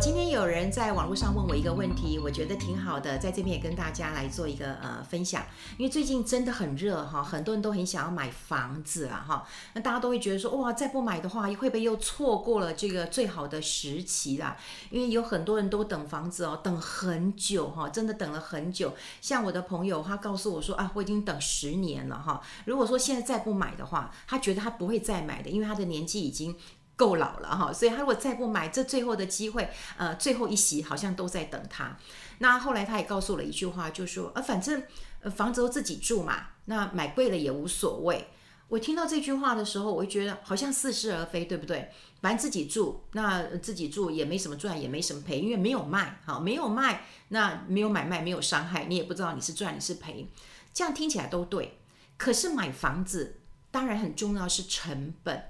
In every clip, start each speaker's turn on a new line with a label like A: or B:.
A: 今天有人在网络上问我一个问题，我觉得挺好的，在这边也跟大家来做一个呃分享。因为最近真的很热哈，很多人都很想要买房子啊哈。那大家都会觉得说，哇，再不买的话，会不会又错过了这个最好的时期啦？因为有很多人都等房子哦，等很久哈，真的等了很久。像我的朋友，他告诉我说啊，我已经等十年了哈。如果说现在再不买的话，他觉得他不会再买的，因为他的年纪已经。够老了哈，所以他如果再不买，这最后的机会，呃，最后一席好像都在等他。那后来他也告诉了一句话，就说，呃，反正呃房子都自己住嘛，那买贵了也无所谓。我听到这句话的时候，我就觉得好像似是而非，对不对？反正自己住，那自己住也没什么赚，也没什么赔，因为没有卖，好，没有卖，那没有买卖，没有伤害，你也不知道你是赚你是赔，这样听起来都对。可是买房子当然很重要是成本。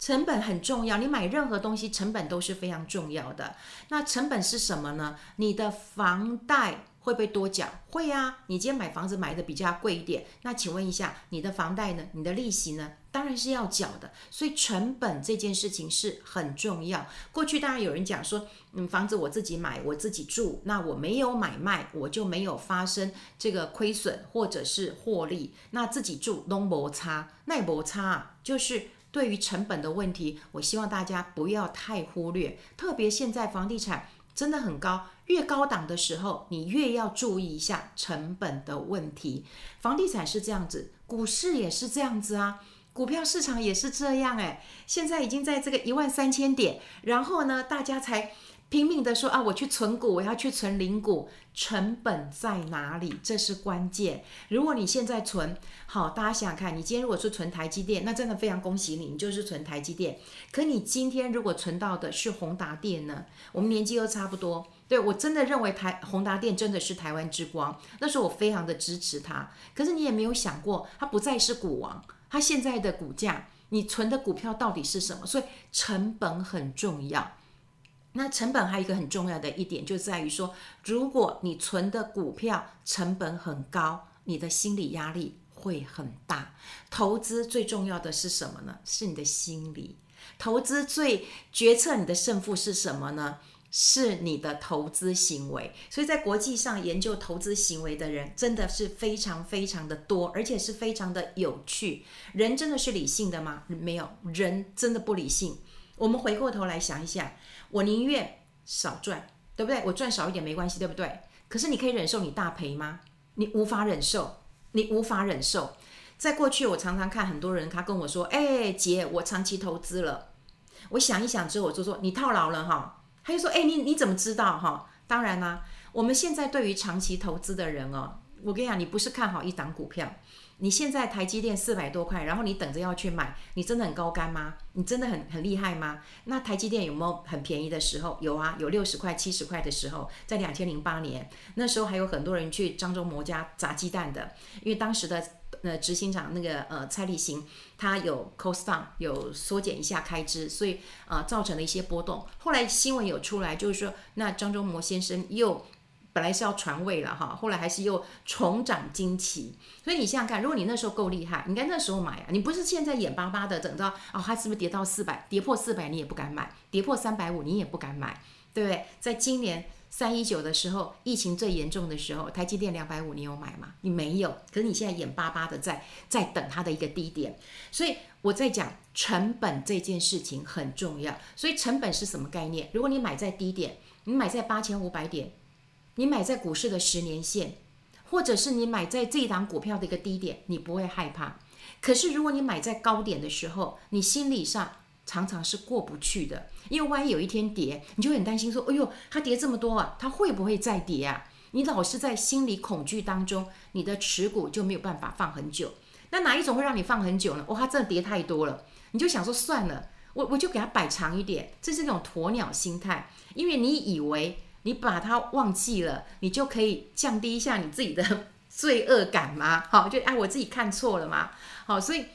A: 成本很重要，你买任何东西成本都是非常重要的。那成本是什么呢？你的房贷会不会多缴？会啊，你今天买房子买的比较贵一点，那请问一下，你的房贷呢？你的利息呢？当然是要缴的。所以成本这件事情是很重要。过去当然有人讲说，嗯，房子我自己买，我自己住，那我没有买卖，我就没有发生这个亏损或者是获利。那自己住都没差，那也没差，就是。对于成本的问题，我希望大家不要太忽略。特别现在房地产真的很高，越高档的时候，你越要注意一下成本的问题。房地产是这样子，股市也是这样子啊，股票市场也是这样哎。现在已经在这个一万三千点，然后呢，大家才。拼命的说啊，我去存股，我要去存零股，成本在哪里？这是关键。如果你现在存，好，大家想想看，你今天如果是存台积电，那真的非常恭喜你，你就是存台积电。可你今天如果存到的是宏达电呢？我们年纪又差不多，对，我真的认为台宏达电真的是台湾之光，那时候我非常的支持它。可是你也没有想过，它不再是股王，它现在的股价，你存的股票到底是什么？所以成本很重要。那成本还有一个很重要的一点，就在于说，如果你存的股票成本很高，你的心理压力会很大。投资最重要的是什么呢？是你的心理。投资最决策你的胜负是什么呢？是你的投资行为。所以在国际上研究投资行为的人真的是非常非常的多，而且是非常的有趣。人真的是理性的吗？没有，人真的不理性。我们回过头来想一想，我宁愿少赚，对不对？我赚少一点没关系，对不对？可是你可以忍受你大赔吗？你无法忍受，你无法忍受。在过去，我常常看很多人，他跟我说：“哎，姐，我长期投资了。”我想一想之后，我就说：“你套牢了哈。”他就说：“哎，你你怎么知道哈？”当然啦，我们现在对于长期投资的人哦，我跟你讲，你不是看好一档股票。你现在台积电四百多块，然后你等着要去买，你真的很高干吗？你真的很很厉害吗？那台积电有没有很便宜的时候？有啊，有六十块、七十块的时候，在两千零八年那时候还有很多人去张忠谋家砸鸡蛋的，因为当时的呃执行长那个呃蔡立行他有 cost down 有缩减一下开支，所以、呃、造成了一些波动。后来新闻有出来，就是说那张忠谋先生又。本来是要传位了哈，后来还是又重掌旌旗。所以你想想看，如果你那时候够厉害，你应该那时候买啊，你不是现在眼巴巴的等到哦，它是不是跌到四百，跌破四百你也不敢买，跌破三百五你也不敢买，对不对？在今年三一九的时候，疫情最严重的时候，台积电两百五你有买吗？你没有，可是你现在眼巴巴的在在等它的一个低点。所以我在讲成本这件事情很重要。所以成本是什么概念？如果你买在低点，你买在八千五百点。你买在股市的十年线，或者是你买在这一档股票的一个低点，你不会害怕。可是如果你买在高点的时候，你心理上常常是过不去的，因为万一有一天跌，你就很担心说：“哎呦，它跌这么多啊，它会不会再跌啊？”你老是在心理恐惧当中，你的持股就没有办法放很久。那哪一种会让你放很久呢？哦，它真的跌太多了，你就想说算了，我我就给它摆长一点，这是那种鸵鸟心态，因为你以为。你把它忘记了，你就可以降低一下你自己的 罪恶感吗？好，就哎，我自己看错了吗？好，所以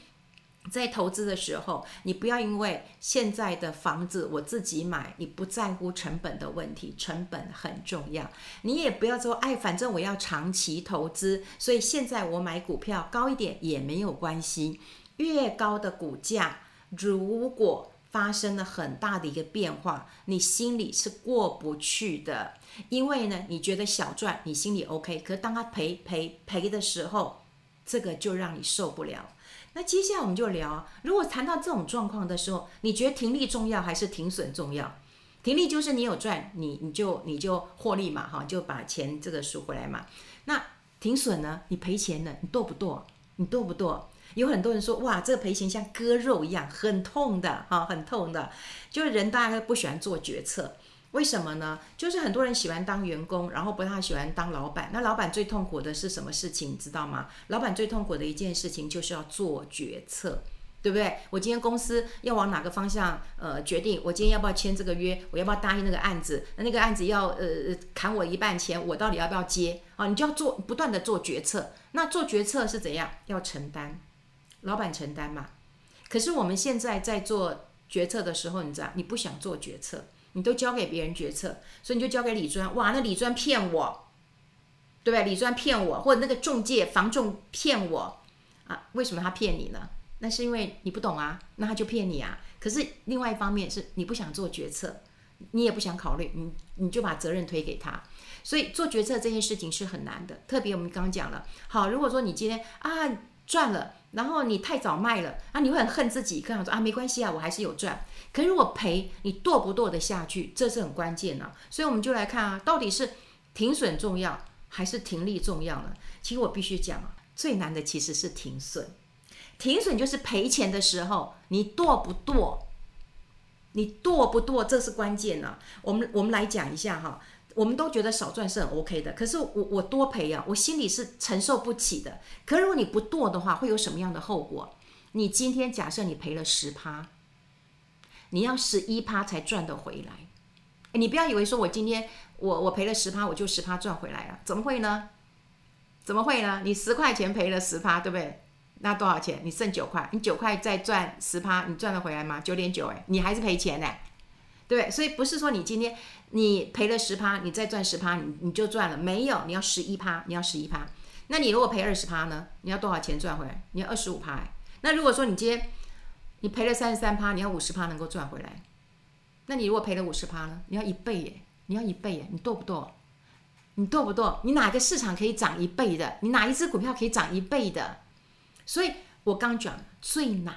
A: 在投资的时候，你不要因为现在的房子我自己买，你不在乎成本的问题，成本很重要。你也不要说，哎，反正我要长期投资，所以现在我买股票高一点也没有关系。越高的股价，如果发生了很大的一个变化，你心里是过不去的，因为呢，你觉得小赚你心里 OK，可是当他赔赔赔的时候，这个就让你受不了。那接下来我们就聊，如果谈到这种状况的时候，你觉得停利重要还是停损重要？停利就是你有赚，你你就你就获利嘛，哈，就把钱这个赎回来嘛。那停损呢？你赔钱了，你剁不剁？你剁不剁？有很多人说，哇，这个赔钱像割肉一样，很痛的，哈，很痛的。就是人大概不喜欢做决策，为什么呢？就是很多人喜欢当员工，然后不太喜欢当老板。那老板最痛苦的是什么事情？你知道吗？老板最痛苦的一件事情就是要做决策，对不对？我今天公司要往哪个方向呃决定？我今天要不要签这个约？我要不要答应那个案子？那那个案子要呃砍我一半钱，我到底要不要接？啊，你就要做不断的做决策。那做决策是怎样？要承担。老板承担嘛，可是我们现在在做决策的时候，你知道，你不想做决策，你都交给别人决策，所以你就交给李专。哇，那李专骗我，对不对？理专骗我，或者那个中介房仲骗我啊？为什么他骗你呢？那是因为你不懂啊，那他就骗你啊。可是另外一方面是你不想做决策，你也不想考虑，你你就把责任推给他。所以做决策这件事情是很难的，特别我们刚刚讲了，好，如果说你今天啊赚了。然后你太早卖了啊，你会很恨自己，可能说啊没关系啊，我还是有赚。可是如果赔，你剁不剁得下去，这是很关键的啊。所以我们就来看啊，到底是停损重要还是停利重要呢？其实我必须讲啊，最难的其实是停损。停损就是赔钱的时候，你剁不剁？你剁不剁？这是关键呢啊。我们我们来讲一下哈。我们都觉得少赚是很 OK 的，可是我我多赔啊，我心里是承受不起的。可如果你不剁的话，会有什么样的后果？你今天假设你赔了十趴，你要十一趴才赚得回来。你不要以为说我今天我我赔了十趴，我就十趴赚回来了，怎么会呢？怎么会呢？你十块钱赔了十趴，对不对？那多少钱？你剩九块，你九块再赚十趴，你赚得回来吗？九点九，哎，你还是赔钱呢。对，所以不是说你今天你赔了十趴，你再赚十趴，你你就赚了。没有，你要十一趴，你要十一趴。那你如果赔二十趴呢？你要多少钱赚回来？你要二十五趴。那如果说你今天你赔了三十三趴，你要五十趴能够赚回来。那你如果赔了五十趴呢？你要一倍耶，你要一倍耶，你剁不剁？你剁不剁？你哪个市场可以涨一倍的？你哪一只股票可以涨一倍的？所以我刚讲最难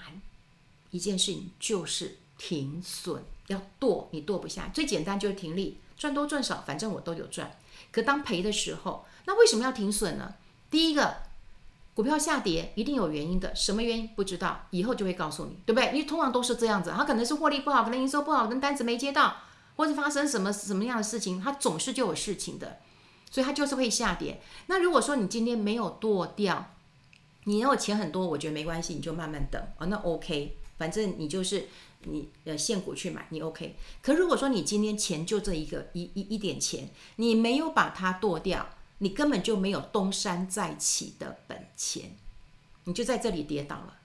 A: 一件事情就是停损。要剁你剁不下，最简单就是停利，赚多赚少，反正我都有赚。可当赔的时候，那为什么要停损呢？第一个，股票下跌一定有原因的，什么原因不知道，以后就会告诉你，对不对？因为通常都是这样子，它可能是获利不好，可能营收不好，跟单子没接到，或者发生什么什么样的事情，它总是就有事情的，所以它就是会下跌。那如果说你今天没有剁掉，你要钱很多，我觉得没关系，你就慢慢等啊，那 OK，反正你就是。你呃现股去买你 OK，可如果说你今天钱就这一个一一一点钱，你没有把它剁掉，你根本就没有东山再起的本钱，你就在这里跌倒了，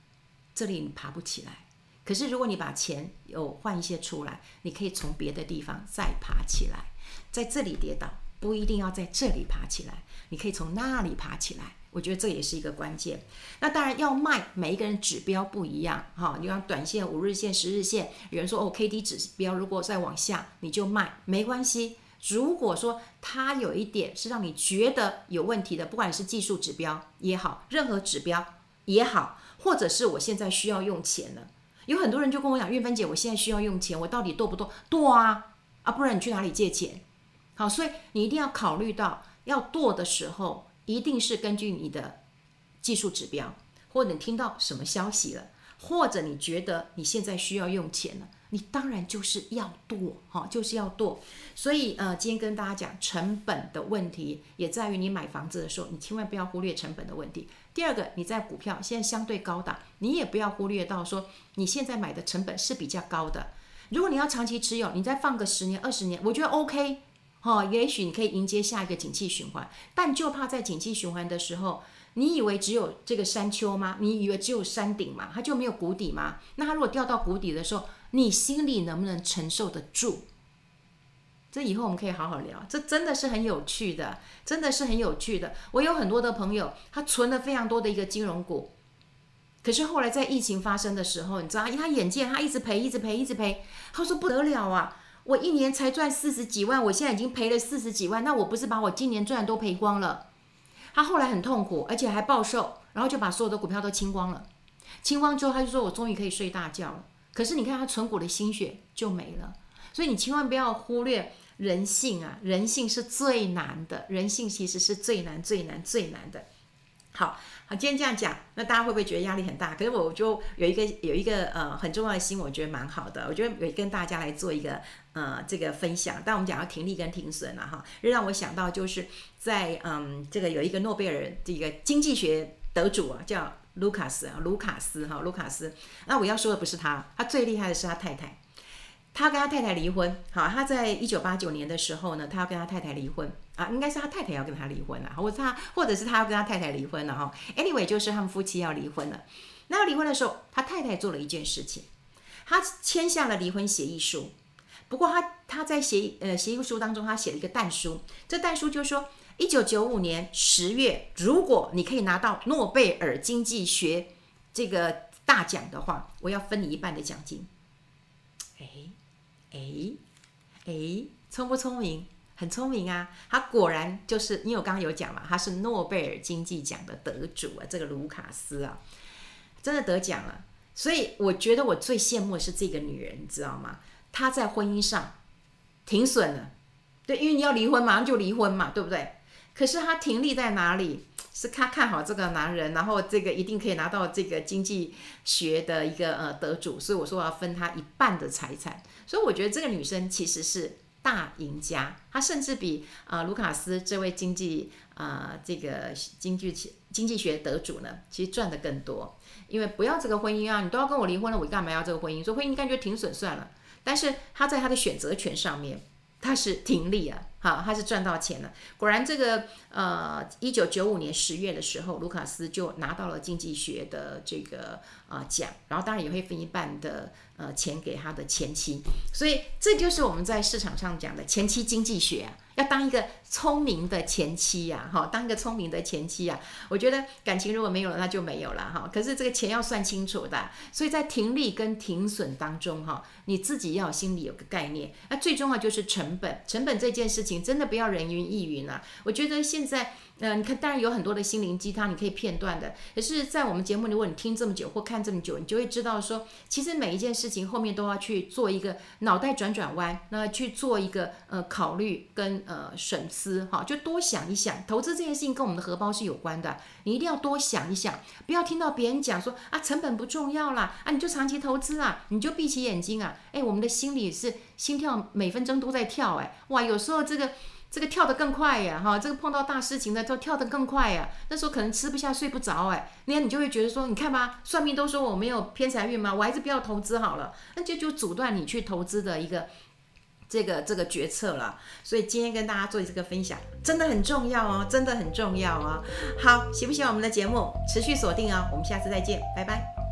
A: 这里你爬不起来。可是如果你把钱有换一些出来，你可以从别的地方再爬起来，在这里跌倒不一定要在这里爬起来，你可以从那里爬起来。我觉得这也是一个关键。那当然要卖，每一个人指标不一样哈。你像短线、五日线、十日线，有人说哦，K D 指标如果再往下，你就卖，没关系。如果说它有一点是让你觉得有问题的，不管是技术指标也好，任何指标也好，或者是我现在需要用钱了，有很多人就跟我讲，玉芬姐，我现在需要用钱，我到底剁不剁？剁啊啊，不然你去哪里借钱？好，所以你一定要考虑到要剁的时候。一定是根据你的技术指标，或者你听到什么消息了，或者你觉得你现在需要用钱了，你当然就是要剁，哈，就是要剁。所以呃，今天跟大家讲成本的问题，也在于你买房子的时候，你千万不要忽略成本的问题。第二个，你在股票现在相对高档，你也不要忽略到说你现在买的成本是比较高的。如果你要长期持有，你再放个十年、二十年，我觉得 OK。哦，也许你可以迎接下一个景气循环，但就怕在景气循环的时候，你以为只有这个山丘吗？你以为只有山顶吗？它就没有谷底吗？那它如果掉到谷底的时候，你心里能不能承受得住？这以后我们可以好好聊，这真的是很有趣的，真的是很有趣的。我有很多的朋友，他存了非常多的一个金融股，可是后来在疫情发生的时候，你知道，他眼见他一直赔，一直赔，一直赔，他说不得了啊！我一年才赚四十几万，我现在已经赔了四十几万，那我不是把我今年赚的都赔光了？他后来很痛苦，而且还暴瘦，然后就把所有的股票都清光了。清光之后，他就说：“我终于可以睡大觉了。”可是你看他存股的心血就没了，所以你千万不要忽略人性啊！人性是最难的，人性其实是最难、最难、最难的。好好，今天这样讲，那大家会不会觉得压力很大？可是我就有一个有一个呃很重要的心，我觉得蛮好的。我觉得有跟大家来做一个呃这个分享。但我们讲到停利跟停损了哈，让我想到就是在嗯这个有一个诺贝尔这个经济学得主啊，叫卢卡斯啊，卢卡斯哈，卢卡斯。那我要说的不是他，他最厉害的是他太太。他跟他太太离婚，好，他在一九八九年的时候呢，他要跟他太太离婚啊，应该是他太太要跟他离婚了，或者他，或者是他要跟他太太离婚了哈。Anyway，就是他们夫妻要离婚了。那要离婚的时候，他太太做了一件事情，他签下了离婚协议书。不过他他在协呃协议书当中，他写了一个但书，这但书就是说，一九九五年十月，如果你可以拿到诺贝尔经济学这个大奖的话，我要分你一半的奖金。哎。哎，哎，聪不聪明？很聪明啊！他果然就是，因为我刚刚有讲嘛，他是诺贝尔经济奖的得主啊，这个卢卡斯啊，真的得奖了。所以我觉得我最羡慕的是这个女人，你知道吗？她在婚姻上停损了，对，因为你要离婚，马上就离婚嘛，对不对？可是她停立在哪里？是她看好这个男人，然后这个一定可以拿到这个经济学的一个呃得主，所以我说我要分她一半的财产。所以我觉得这个女生其实是大赢家，他甚至比啊、卢卡斯这位经济啊、这个经济经济学得主呢，其实赚的更多。因为不要这个婚姻啊，你都要跟我离婚了，我干嘛要这个婚姻？所以婚姻感觉挺损算了。但是他在他的选择权上面，他是挺利啊，好，他是赚到钱了。果然这个呃，一九九五年十月的时候，卢卡斯就拿到了经济学的这个啊、奖，然后当然也会分一半的。呃，钱给他的前妻，所以这就是我们在市场上讲的前妻经济学啊。要当一个聪明的前妻呀，哈，当一个聪明的前妻呀。我觉得感情如果没有了，那就没有了哈。可是这个钱要算清楚的，所以在停利跟停损当中哈，你自己要心里有个概念。那最重要就是成本，成本这件事情真的不要人云亦云啊。我觉得现在。嗯、呃，你看，当然有很多的心灵鸡汤，你可以片段的。可是，在我们节目，如果你听这么久或看这么久，你就会知道说，其实每一件事情后面都要去做一个脑袋转转弯，那去做一个呃考虑跟呃审思，哈，就多想一想。投资这件事情跟我们的荷包是有关的，你一定要多想一想，不要听到别人讲说啊成本不重要啦，啊你就长期投资啊，你就闭起眼睛啊，哎，我们的心里是心跳每分钟都在跳，哎，哇，有时候这个。这个跳得更快呀，哈，这个碰到大事情的都跳得更快呀。那时候可能吃不下、睡不着，哎，那你就会觉得说，你看吧，算命都说我没有偏财运吗？我还是不要投资好了，那就就阻断你去投资的一个这个这个决策了。所以今天跟大家做这个分享，真的很重要哦，真的很重要哦。好，喜不喜欢我们的节目？持续锁定哦，我们下次再见，拜拜。